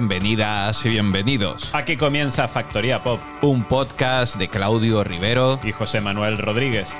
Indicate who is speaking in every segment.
Speaker 1: Bienvenidas y bienvenidos.
Speaker 2: Aquí comienza Factoría Pop.
Speaker 1: Un podcast de Claudio Rivero
Speaker 2: y José Manuel Rodríguez.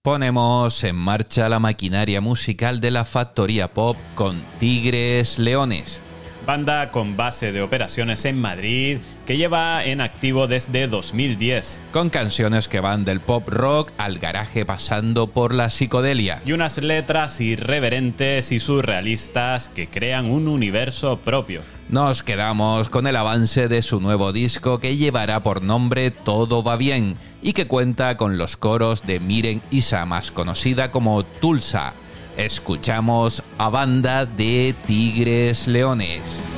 Speaker 1: Ponemos en marcha la maquinaria musical de la Factoría Pop con Tigres Leones.
Speaker 2: Banda con base de operaciones en Madrid que lleva en activo desde 2010.
Speaker 1: Con canciones que van del pop rock al garaje pasando por la psicodelia.
Speaker 2: Y unas letras irreverentes y surrealistas que crean un universo propio.
Speaker 1: Nos quedamos con el avance de su nuevo disco que llevará por nombre Todo va bien y que cuenta con los coros de Miren Isa, más conocida como Tulsa. Escuchamos a banda de Tigres Leones.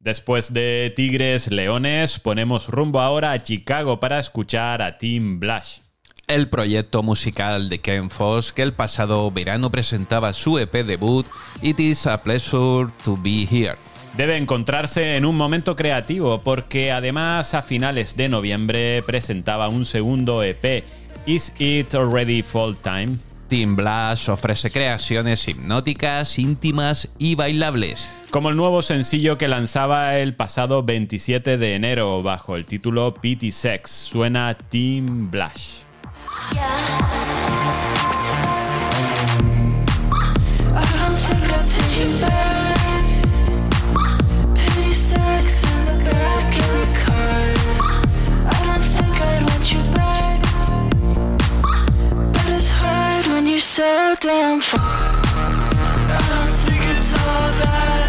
Speaker 2: Después de Tigres Leones, ponemos rumbo ahora a Chicago para escuchar a Team Blush.
Speaker 1: El proyecto musical de Ken Foss que el pasado verano presentaba su EP debut It is a pleasure to be here.
Speaker 2: Debe encontrarse en un momento creativo porque además a finales de noviembre presentaba un segundo EP, Is It Already Fall Time?
Speaker 1: Team Blast ofrece creaciones hipnóticas, íntimas y bailables.
Speaker 2: Como el nuevo sencillo que lanzaba el pasado 27 de enero bajo el título Pity Sex, suena Team Blush.
Speaker 3: you're so damn far. I don't think it's all that.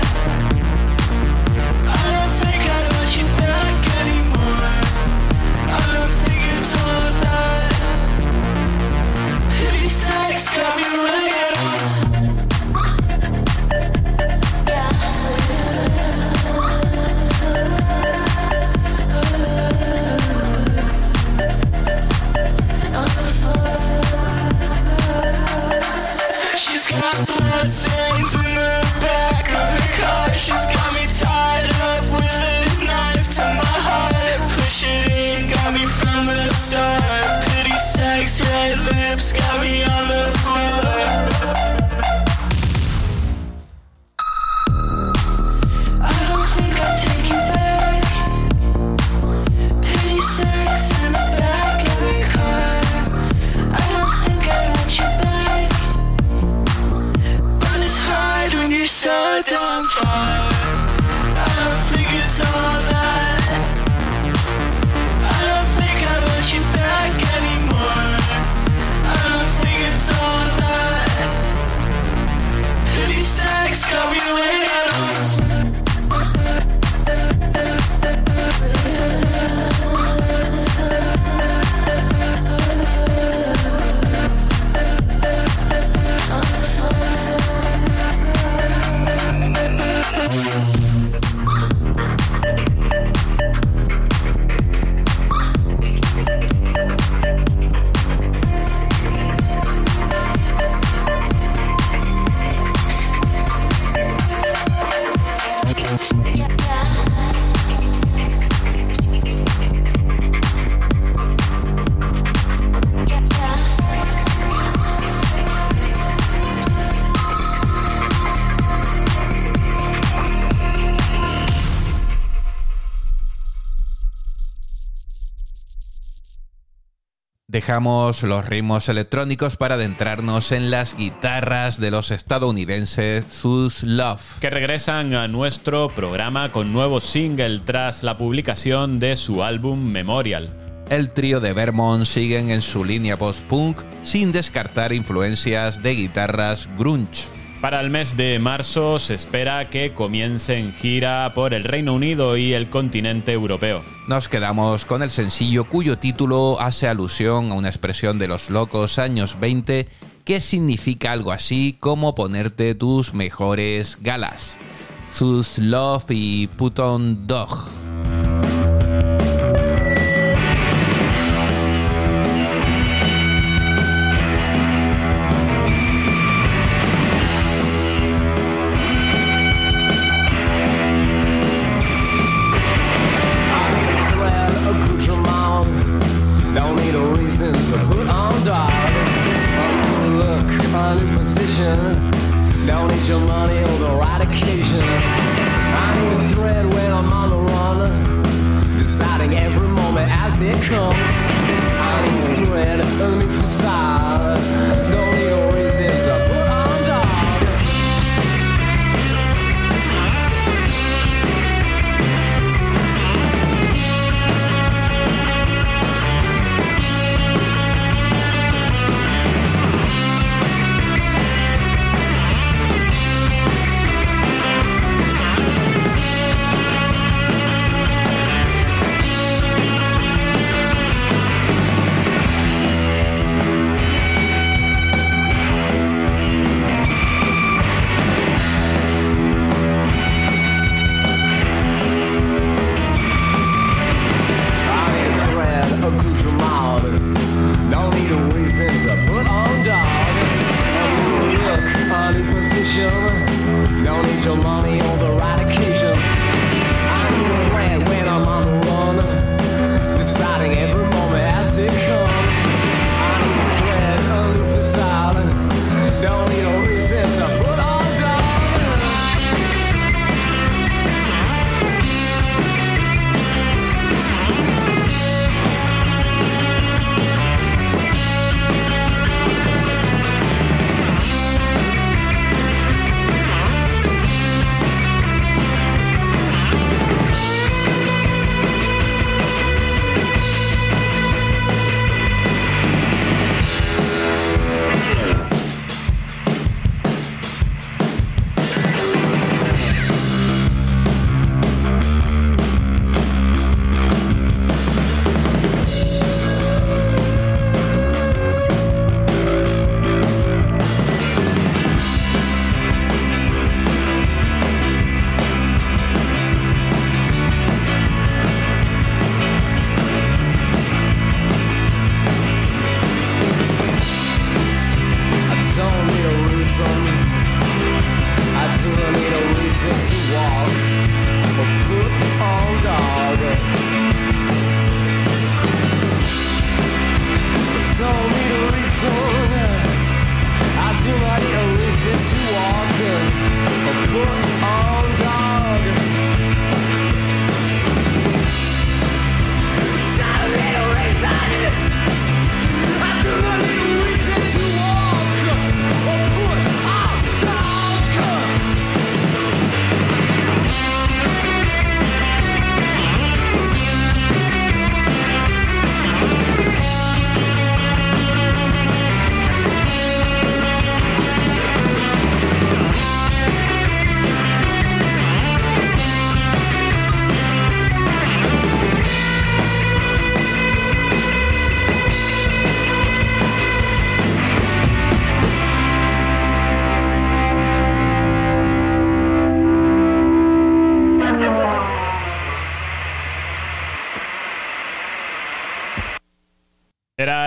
Speaker 4: Dejamos los ritmos electrónicos para adentrarnos en las guitarras de los estadounidenses Sus Love.
Speaker 2: que regresan a nuestro programa con nuevo single tras la publicación de su álbum Memorial.
Speaker 4: El trío de Vermont siguen en su línea post-punk sin descartar influencias de guitarras grunge.
Speaker 2: Para el mes de marzo se espera que comiencen gira por el Reino Unido y el continente europeo.
Speaker 4: Nos quedamos con el sencillo cuyo título hace alusión a una expresión de los locos años 20 que significa algo así como ponerte tus mejores galas. Sus Love y Put on Dog.
Speaker 5: Need your money on the right occasion. I need a thread when I'm on the run. Deciding every moment as it comes. I need a thread, a new facade.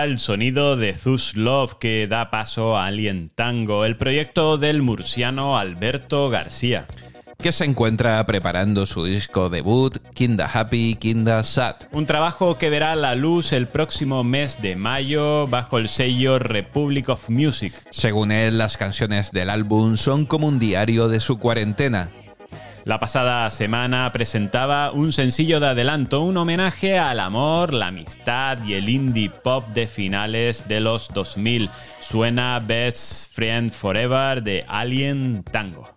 Speaker 6: El sonido de Zeus Love que da paso a Alien Tango, el proyecto del murciano Alberto García.
Speaker 4: que se encuentra preparando su disco debut, Kinda Happy, Kinda Sad.
Speaker 6: Un trabajo que verá la luz el próximo mes de mayo bajo el sello Republic of Music.
Speaker 4: Según él, las canciones del álbum son como un diario de su cuarentena.
Speaker 6: La pasada semana presentaba un sencillo de adelanto, un homenaje al amor, la amistad y el indie pop de finales de los 2000. Suena Best Friend Forever de Alien Tango.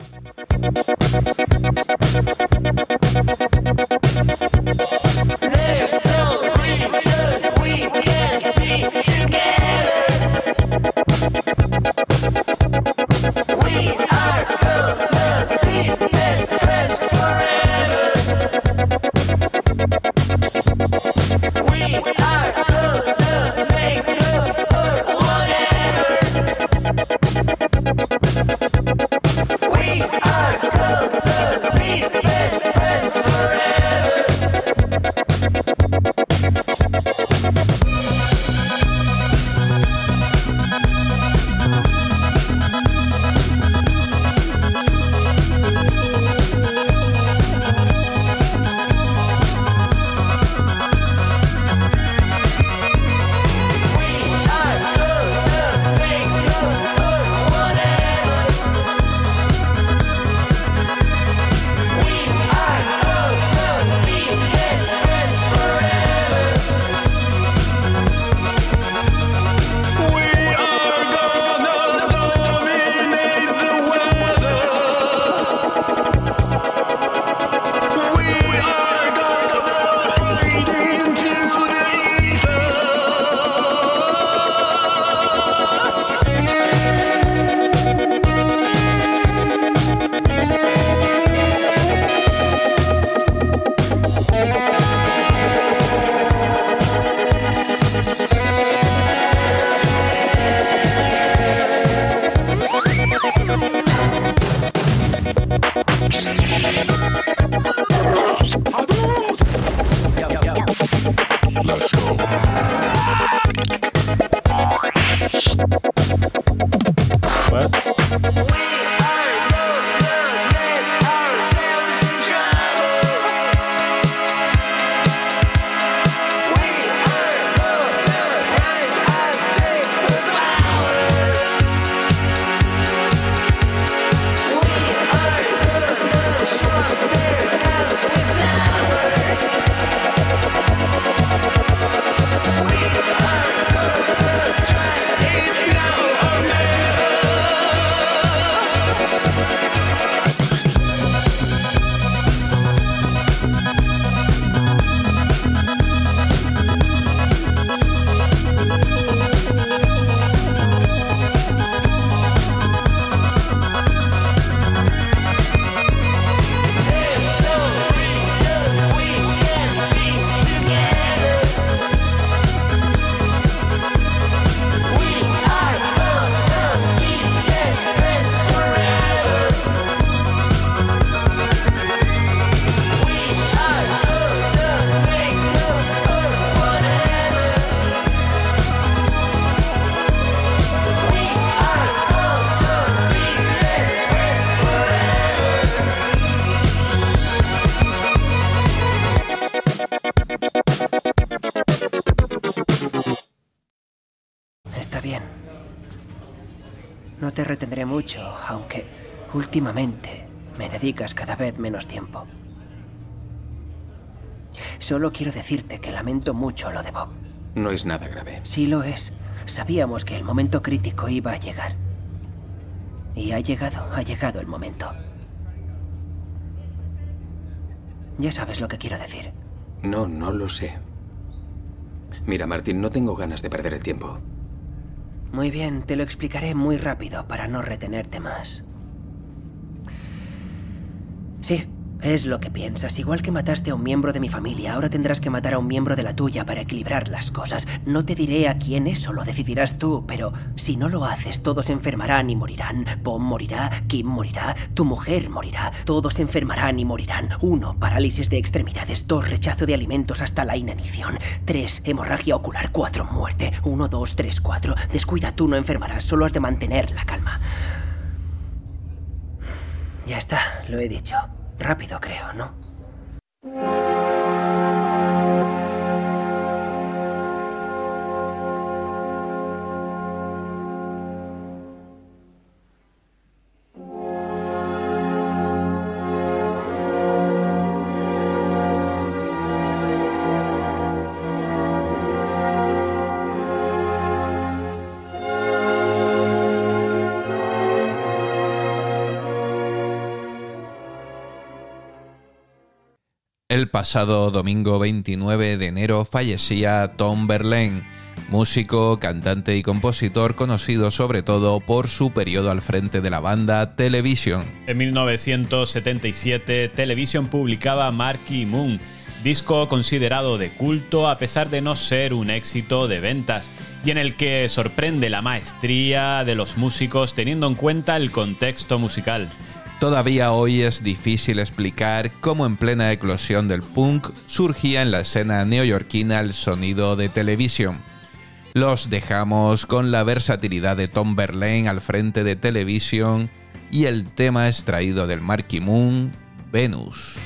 Speaker 7: No
Speaker 8: te retendré mucho, aunque últimamente me dedicas cada vez menos tiempo. Solo quiero decirte que lamento mucho lo de Bob.
Speaker 9: No es nada grave.
Speaker 8: Sí lo es. Sabíamos que el momento crítico iba a llegar. Y ha llegado, ha llegado el momento. Ya sabes lo que quiero decir.
Speaker 9: No, no lo sé. Mira, Martín, no tengo ganas de perder el tiempo.
Speaker 8: Muy bien, te lo explicaré muy rápido para no retenerte más. Sí, Es lo que piensas. Igual que mataste a un miembro de mi familia, ahora tendrás que matar a un miembro de la tuya para equilibrar las cosas. No te diré a quién eso lo decidirás tú, pero si no lo haces, todos se enfermarán y morirán. Bob morirá, Kim morirá, tu mujer morirá. Todos se enfermarán y morirán. Uno, parálisis de extremidades. Dos, rechazo de alimentos hasta la inanición. Tres, hemorragia ocular. Cuatro, muerte. Uno, dos, tres, cuatro. Descuida, tú no enfermarás. Solo has de mantener la calma. Ya está, lo he dicho. Rápido, creo, ¿no?
Speaker 10: El pasado domingo 29 de enero fallecía Tom Verlaine, músico, cantante y compositor conocido sobre todo por su periodo al frente de la banda Television.
Speaker 2: En 1977, Television publicaba Marquee Moon, disco considerado de culto a pesar de no ser un éxito de ventas, y en el que sorprende la maestría de los músicos teniendo en cuenta el contexto musical.
Speaker 10: Todavía hoy es difícil explicar cómo en plena eclosión del punk surgía en la escena neoyorquina el sonido de televisión. Los dejamos con la versatilidad de Tom Verlaine al frente de televisión y el tema extraído del Marquee Moon, Venus.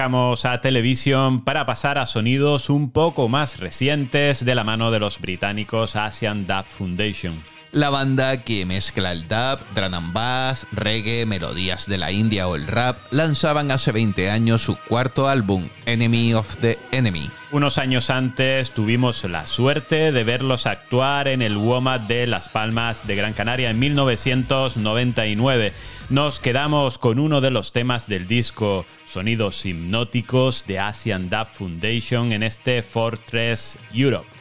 Speaker 11: a
Speaker 12: televisión para pasar a sonidos un poco más recientes de la mano de los británicos Asian Dub Foundation
Speaker 4: la banda que mezcla el dub, drum bass, reggae, melodías de la India o el rap, lanzaban hace 20 años su cuarto álbum, Enemy of the Enemy.
Speaker 12: Unos años antes tuvimos la suerte de verlos actuar en el WOMAD de Las Palmas de Gran Canaria en 1999. Nos quedamos con uno de los temas del disco, Sonidos Hipnóticos de Asian Dub Foundation en este Fortress Europe.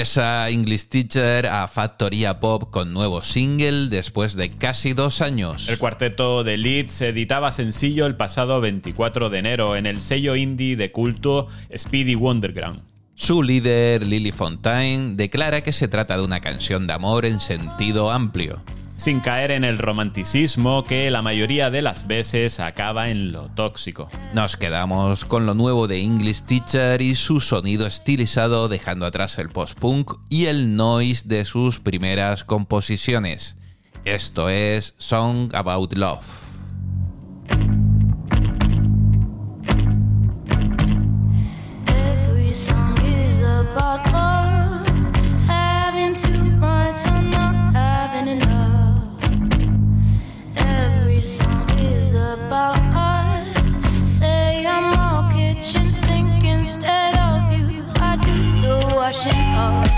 Speaker 4: regresa English Teacher a Factoría Pop con nuevo single después de casi dos años.
Speaker 12: El cuarteto de Leeds editaba sencillo el pasado 24 de enero en el sello indie de culto Speedy Wonderground.
Speaker 4: Su líder, Lily Fontaine, declara que se trata de una canción de amor en sentido amplio
Speaker 12: sin caer en el romanticismo que la mayoría de las veces acaba en lo tóxico.
Speaker 4: Nos quedamos con lo nuevo de English Teacher y su sonido estilizado dejando atrás el post-punk y el noise de sus primeras composiciones. Esto es Song About Love.
Speaker 13: caution. Oh.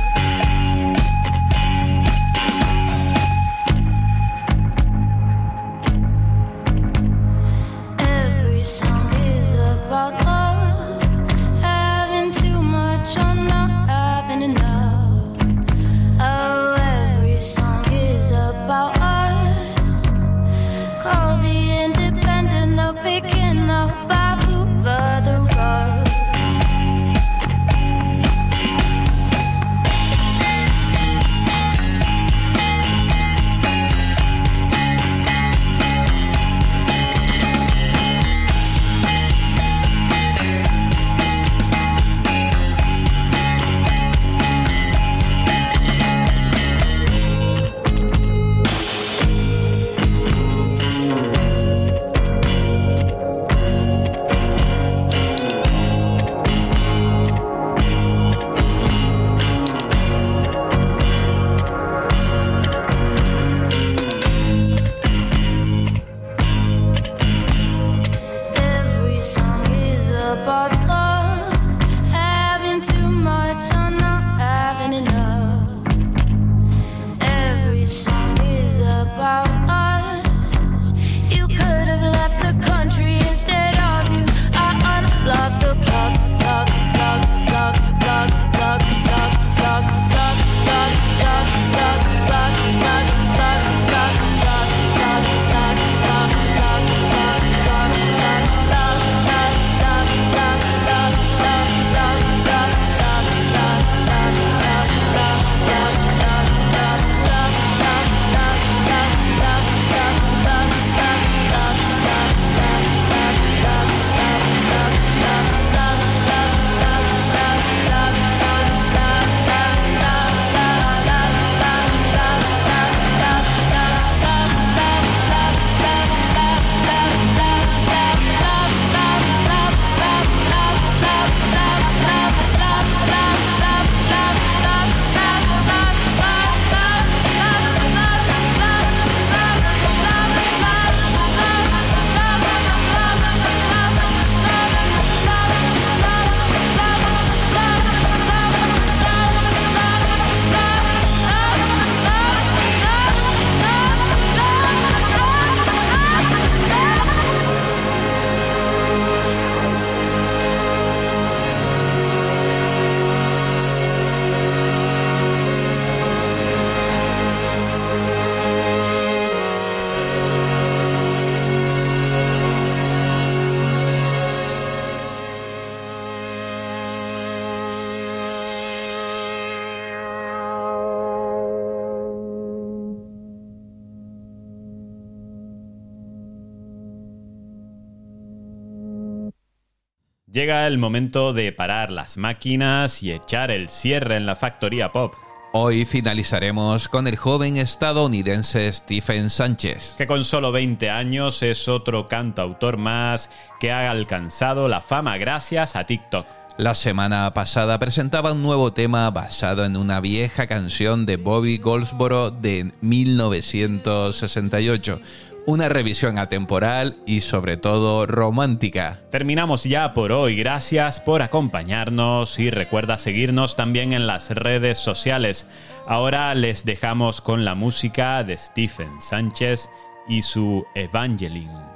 Speaker 2: Llega el momento de parar las máquinas y echar el cierre en la factoría pop.
Speaker 4: Hoy finalizaremos con el joven estadounidense Stephen Sánchez.
Speaker 2: que con solo 20 años es otro cantautor más que ha alcanzado la fama gracias a TikTok.
Speaker 4: La semana pasada presentaba un nuevo tema basado en una vieja canción de Bobby Goldsboro de 1968. Una revisión atemporal y sobre todo romántica.
Speaker 2: Terminamos ya por hoy, gracias por acompañarnos y recuerda seguirnos también en las redes sociales. Ahora les dejamos con la música de Stephen Sánchez y su Evangeline.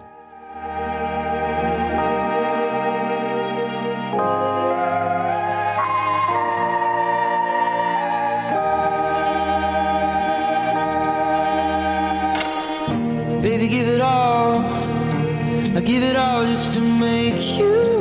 Speaker 14: Give it all just to make you